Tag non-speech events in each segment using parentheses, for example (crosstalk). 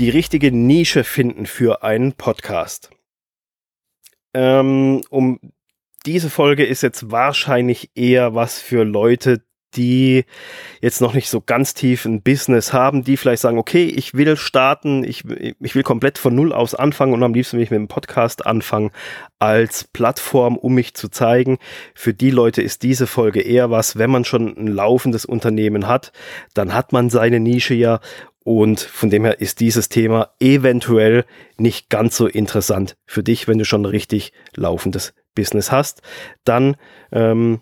die richtige Nische finden für einen Podcast. Ähm, um diese Folge ist jetzt wahrscheinlich eher was für Leute, die jetzt noch nicht so ganz tief ein Business haben, die vielleicht sagen, okay, ich will starten, ich, ich will komplett von Null aus anfangen und am liebsten will ich mit dem Podcast anfangen als Plattform, um mich zu zeigen. Für die Leute ist diese Folge eher was, wenn man schon ein laufendes Unternehmen hat, dann hat man seine Nische ja und von dem her ist dieses Thema eventuell nicht ganz so interessant für dich, wenn du schon richtig laufendes Business hast. Dann ähm,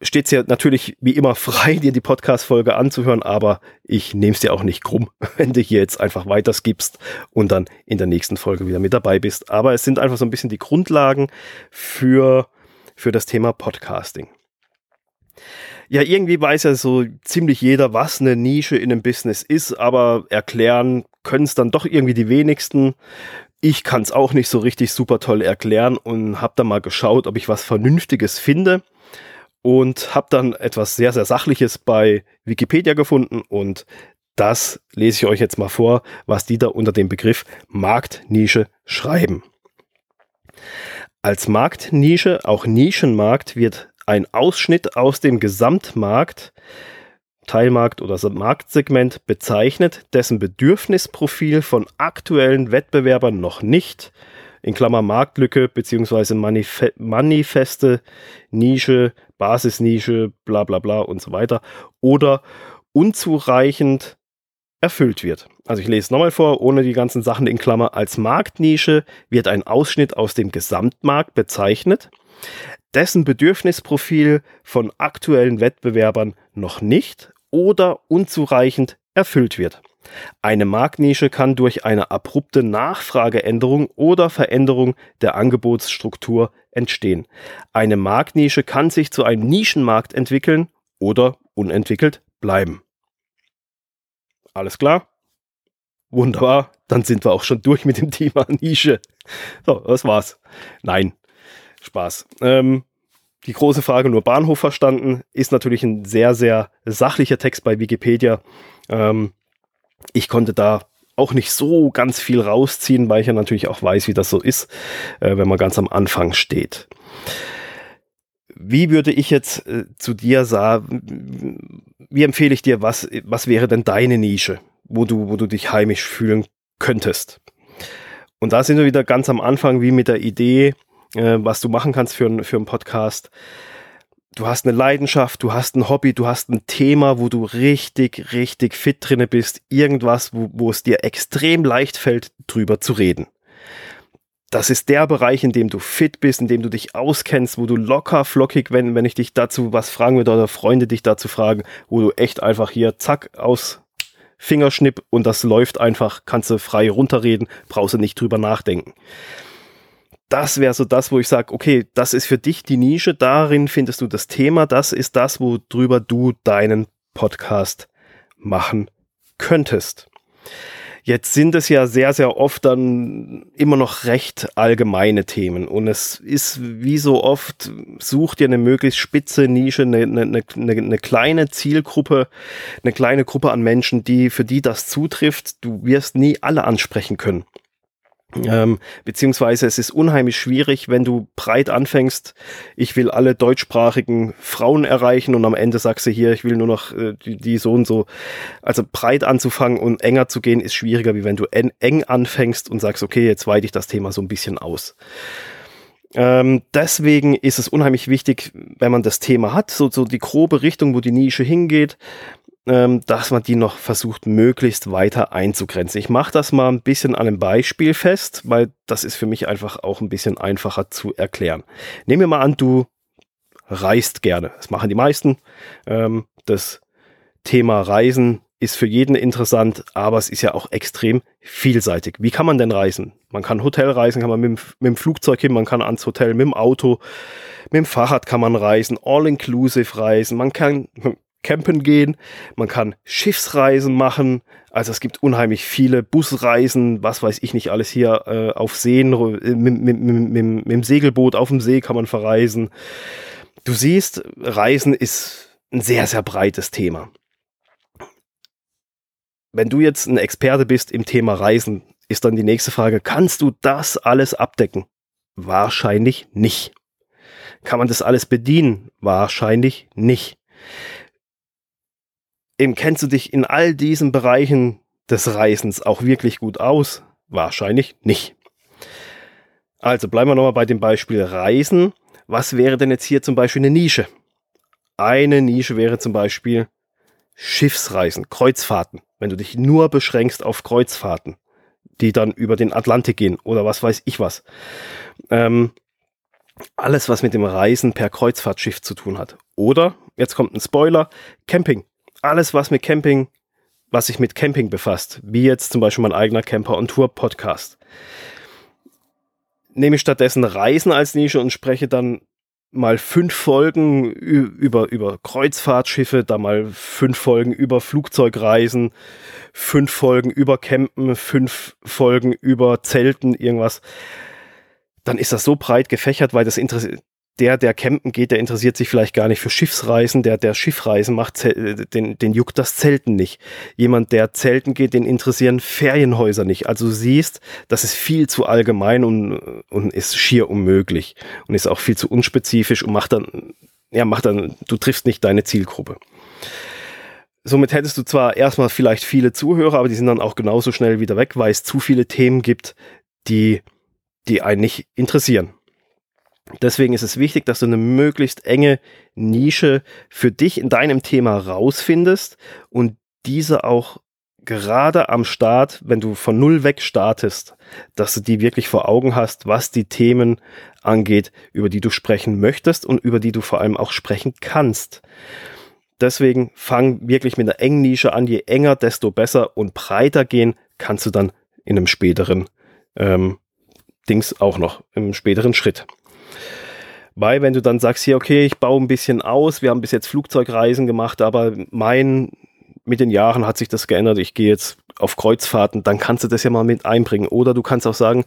steht es ja natürlich wie immer frei, dir die Podcast-Folge anzuhören, aber ich nehme es dir auch nicht krumm, (laughs) wenn du hier jetzt einfach weiter skippst und dann in der nächsten Folge wieder mit dabei bist. Aber es sind einfach so ein bisschen die Grundlagen für, für das Thema Podcasting. Ja, irgendwie weiß ja so ziemlich jeder, was eine Nische in einem Business ist, aber erklären können es dann doch irgendwie die wenigsten. Ich kann es auch nicht so richtig super toll erklären und habe da mal geschaut, ob ich was Vernünftiges finde und habe dann etwas sehr, sehr Sachliches bei Wikipedia gefunden und das lese ich euch jetzt mal vor, was die da unter dem Begriff Marktnische schreiben. Als Marktnische, auch Nischenmarkt, wird ein Ausschnitt aus dem Gesamtmarkt, Teilmarkt oder Marktsegment bezeichnet, dessen Bedürfnisprofil von aktuellen Wettbewerbern noch nicht, in Klammer Marktlücke beziehungsweise Manif manifeste Nische Basisnische, bla bla bla und so weiter, oder unzureichend erfüllt wird. Also ich lese es nochmal vor, ohne die ganzen Sachen in Klammer. Als Marktnische wird ein Ausschnitt aus dem Gesamtmarkt bezeichnet, dessen Bedürfnisprofil von aktuellen Wettbewerbern noch nicht oder unzureichend erfüllt wird. Eine Marktnische kann durch eine abrupte Nachfrageänderung oder Veränderung der Angebotsstruktur entstehen. Eine Marktnische kann sich zu einem Nischenmarkt entwickeln oder unentwickelt bleiben. Alles klar? Wunderbar, dann sind wir auch schon durch mit dem Thema (laughs) Nische. So, das war's. Nein, Spaß. Ähm, die große Frage nur Bahnhof verstanden ist natürlich ein sehr, sehr sachlicher Text bei Wikipedia. Ähm, ich konnte da auch nicht so ganz viel rausziehen, weil ich ja natürlich auch weiß, wie das so ist, äh, wenn man ganz am Anfang steht. Wie würde ich jetzt äh, zu dir sagen, wie empfehle ich dir, was, was wäre denn deine Nische, wo du, wo du dich heimisch fühlen könntest? Und da sind wir wieder ganz am Anfang, wie mit der Idee, äh, was du machen kannst für, für einen Podcast du hast eine Leidenschaft, du hast ein Hobby, du hast ein Thema, wo du richtig, richtig fit drinne bist, irgendwas, wo, wo es dir extrem leicht fällt, drüber zu reden. Das ist der Bereich, in dem du fit bist, in dem du dich auskennst, wo du locker, flockig, wenn, wenn ich dich dazu was fragen würde oder Freunde dich dazu fragen, wo du echt einfach hier zack aus Fingerschnipp und das läuft einfach, kannst du frei runterreden, brauchst du nicht drüber nachdenken das wäre so das, wo ich sage, okay, das ist für dich die Nische, darin findest du das Thema, das ist das, worüber du deinen Podcast machen könntest. Jetzt sind es ja sehr, sehr oft dann immer noch recht allgemeine Themen. Und es ist wie so oft, such dir eine möglichst spitze Nische, eine, eine, eine, eine kleine Zielgruppe, eine kleine Gruppe an Menschen, die, für die das zutrifft. Du wirst nie alle ansprechen können. Ähm, beziehungsweise es ist unheimlich schwierig, wenn du breit anfängst, ich will alle deutschsprachigen Frauen erreichen und am Ende sagst du hier, ich will nur noch äh, die, die, so und so. Also breit anzufangen und enger zu gehen ist schwieriger, wie wenn du en eng anfängst und sagst, okay, jetzt weite ich das Thema so ein bisschen aus. Ähm, deswegen ist es unheimlich wichtig, wenn man das Thema hat, so, so die grobe Richtung, wo die Nische hingeht, ähm, dass man die noch versucht, möglichst weiter einzugrenzen. Ich mache das mal ein bisschen an einem Beispiel fest, weil das ist für mich einfach auch ein bisschen einfacher zu erklären. Nehmen wir mal an, du reist gerne. Das machen die meisten. Ähm, das Thema Reisen ist für jeden interessant, aber es ist ja auch extrem vielseitig. Wie kann man denn reisen? Man kann Hotel reisen, kann man mit dem, mit dem Flugzeug hin, man kann ans Hotel mit dem Auto, mit dem Fahrrad kann man reisen, all-inclusive reisen, man kann campen gehen, man kann Schiffsreisen machen, also es gibt unheimlich viele Busreisen, was weiß ich nicht alles hier äh, auf Seen, äh, mit, mit, mit, mit, dem Segelboot auf dem See kann man verreisen. Du siehst, Reisen ist ein sehr, sehr breites Thema. wenn du jetzt ein Experte bist im Thema Reisen, ist dann die nächste Frage, kannst du das alles abdecken? Wahrscheinlich nicht. Kann man das alles bedienen? Wahrscheinlich nicht. Eben kennst du dich in all diesen Bereichen des Reisens auch wirklich gut aus? Wahrscheinlich nicht. Also bleiben wir nochmal bei dem Beispiel Reisen. Was wäre denn jetzt hier zum Beispiel eine Nische? Eine Nische wäre zum Beispiel Schiffsreisen, Kreuzfahrten. Wenn du dich nur beschränkst auf Kreuzfahrten, die dann über den Atlantik gehen oder was weiß ich was. Ähm, alles, was mit dem Reisen per Kreuzfahrtschiff zu tun hat. Oder, jetzt kommt ein Spoiler, Camping. Alles, was mit Camping, was sich mit Camping befasst, wie jetzt zum Beispiel mein eigener Camper- und Tour-Podcast. Nehme ich stattdessen Reisen als Nische und spreche dann mal fünf Folgen über, über Kreuzfahrtschiffe, da mal fünf Folgen über Flugzeugreisen, fünf Folgen über Campen, fünf Folgen über Zelten, irgendwas. Dann ist das so breit gefächert, weil das interessiert, der, der campen geht, der interessiert sich vielleicht gar nicht für Schiffsreisen, der, der Schiffreisen macht, den, den juckt das Zelten nicht. Jemand, der Zelten geht, den interessieren Ferienhäuser nicht. Also du siehst, das ist viel zu allgemein und, und ist schier unmöglich und ist auch viel zu unspezifisch und macht dann, ja, macht dann, du triffst nicht deine Zielgruppe. Somit hättest du zwar erstmal vielleicht viele Zuhörer, aber die sind dann auch genauso schnell wieder weg, weil es zu viele Themen gibt, die, die einen nicht interessieren. Deswegen ist es wichtig, dass du eine möglichst enge Nische für dich in deinem Thema rausfindest und diese auch gerade am Start, wenn du von Null weg startest, dass du die wirklich vor Augen hast, was die Themen angeht, über die du sprechen möchtest und über die du vor allem auch sprechen kannst. Deswegen fang wirklich mit einer engen Nische an. Je enger, desto besser und breiter gehen kannst du dann in einem späteren ähm, Dings auch noch, im späteren Schritt. Weil wenn du dann sagst, hier, okay, ich baue ein bisschen aus, wir haben bis jetzt Flugzeugreisen gemacht, aber mein, mit den Jahren hat sich das geändert, ich gehe jetzt auf Kreuzfahrten, dann kannst du das ja mal mit einbringen. Oder du kannst auch sagen,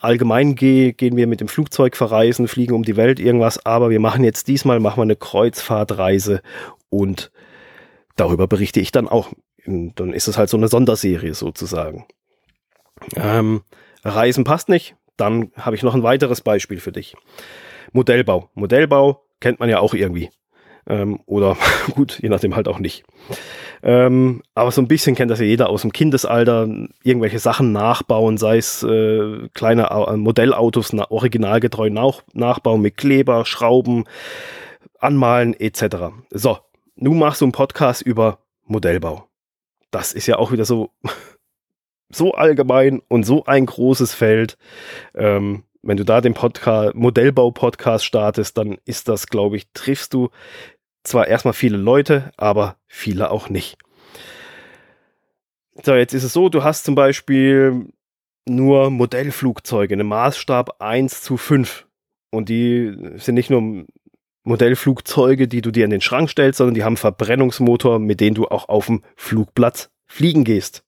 allgemein geh, gehen wir mit dem Flugzeug verreisen, fliegen um die Welt, irgendwas, aber wir machen jetzt diesmal, machen wir eine Kreuzfahrtreise und darüber berichte ich dann auch. Dann ist es halt so eine Sonderserie sozusagen. Ähm, Reisen passt nicht, dann habe ich noch ein weiteres Beispiel für dich. Modellbau. Modellbau kennt man ja auch irgendwie. Ähm, oder (laughs) gut, je nachdem halt auch nicht. Ähm, aber so ein bisschen kennt das ja jeder aus dem Kindesalter. Irgendwelche Sachen nachbauen, sei es äh, kleine äh, Modellautos na, originalgetreu nach, nachbauen mit Kleber, Schrauben, anmalen etc. So, nun machst du einen Podcast über Modellbau. Das ist ja auch wieder so, so allgemein und so ein großes Feld. Ähm, wenn du da den Podcast, Modellbau-Podcast startest, dann ist das, glaube ich, triffst du zwar erstmal viele Leute, aber viele auch nicht. So, jetzt ist es so, du hast zum Beispiel nur Modellflugzeuge, eine Maßstab 1 zu 5. Und die sind nicht nur Modellflugzeuge, die du dir in den Schrank stellst, sondern die haben Verbrennungsmotor, mit denen du auch auf dem Flugplatz fliegen gehst.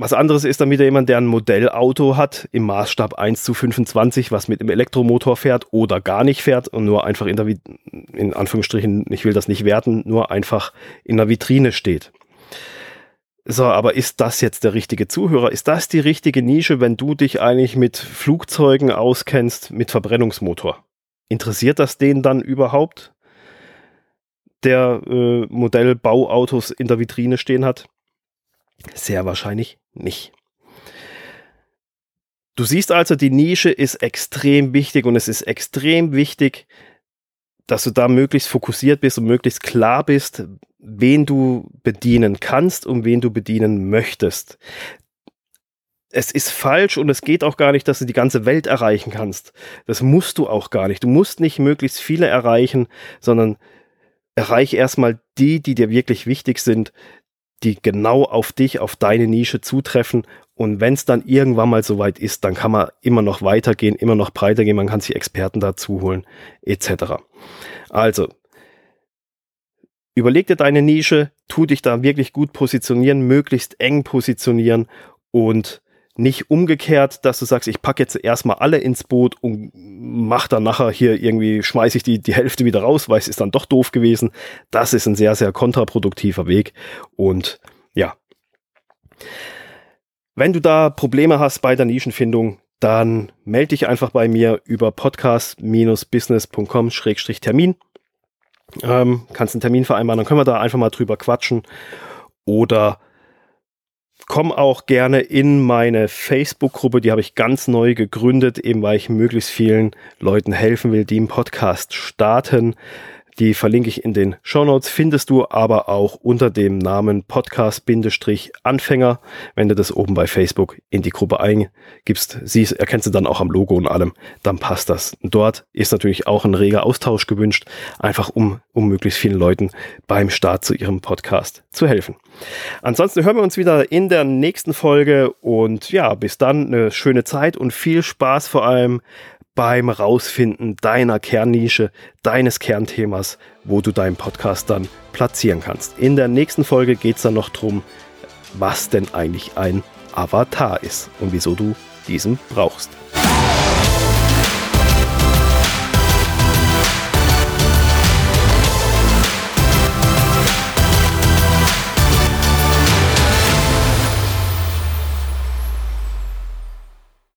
Was anderes ist dann wieder jemand, der ein Modellauto hat im Maßstab 1 zu 25, was mit dem Elektromotor fährt oder gar nicht fährt und nur einfach in der, in Anführungsstrichen, ich will das nicht werten, nur einfach in der Vitrine steht. So, aber ist das jetzt der richtige Zuhörer? Ist das die richtige Nische, wenn du dich eigentlich mit Flugzeugen auskennst, mit Verbrennungsmotor? Interessiert das den dann überhaupt, der äh, Modellbauautos in der Vitrine stehen hat? Sehr wahrscheinlich nicht. Du siehst also, die Nische ist extrem wichtig und es ist extrem wichtig, dass du da möglichst fokussiert bist und möglichst klar bist, wen du bedienen kannst und wen du bedienen möchtest. Es ist falsch und es geht auch gar nicht, dass du die ganze Welt erreichen kannst. Das musst du auch gar nicht. Du musst nicht möglichst viele erreichen, sondern erreiche erstmal die, die dir wirklich wichtig sind, die genau auf dich, auf deine Nische zutreffen. Und wenn es dann irgendwann mal soweit ist, dann kann man immer noch weitergehen, immer noch breiter gehen, man kann sich Experten dazu holen, etc. Also, überleg dir deine Nische, tu dich da wirklich gut positionieren, möglichst eng positionieren und nicht umgekehrt, dass du sagst, ich packe jetzt erstmal alle ins Boot und mach dann nachher hier irgendwie, schmeiße ich die, die Hälfte wieder raus, weil es ist dann doch doof gewesen. Das ist ein sehr, sehr kontraproduktiver Weg. Und ja. Wenn du da Probleme hast bei der Nischenfindung, dann melde dich einfach bei mir über podcast-business.com-termin. Ähm, kannst einen Termin vereinbaren, dann können wir da einfach mal drüber quatschen. Oder komm auch gerne in meine Facebook-Gruppe, die habe ich ganz neu gegründet, eben weil ich möglichst vielen Leuten helfen will, die im Podcast starten. Die verlinke ich in den Show Notes, findest du aber auch unter dem Namen Podcast-Anfänger. Wenn du das oben bei Facebook in die Gruppe eingibst, siehst, erkennst du dann auch am Logo und allem, dann passt das. Dort ist natürlich auch ein reger Austausch gewünscht, einfach um, um möglichst vielen Leuten beim Start zu ihrem Podcast zu helfen. Ansonsten hören wir uns wieder in der nächsten Folge und ja, bis dann eine schöne Zeit und viel Spaß vor allem beim Rausfinden deiner Kernnische, deines Kernthemas, wo du deinen Podcast dann platzieren kannst. In der nächsten Folge geht es dann noch darum, was denn eigentlich ein Avatar ist und wieso du diesen brauchst.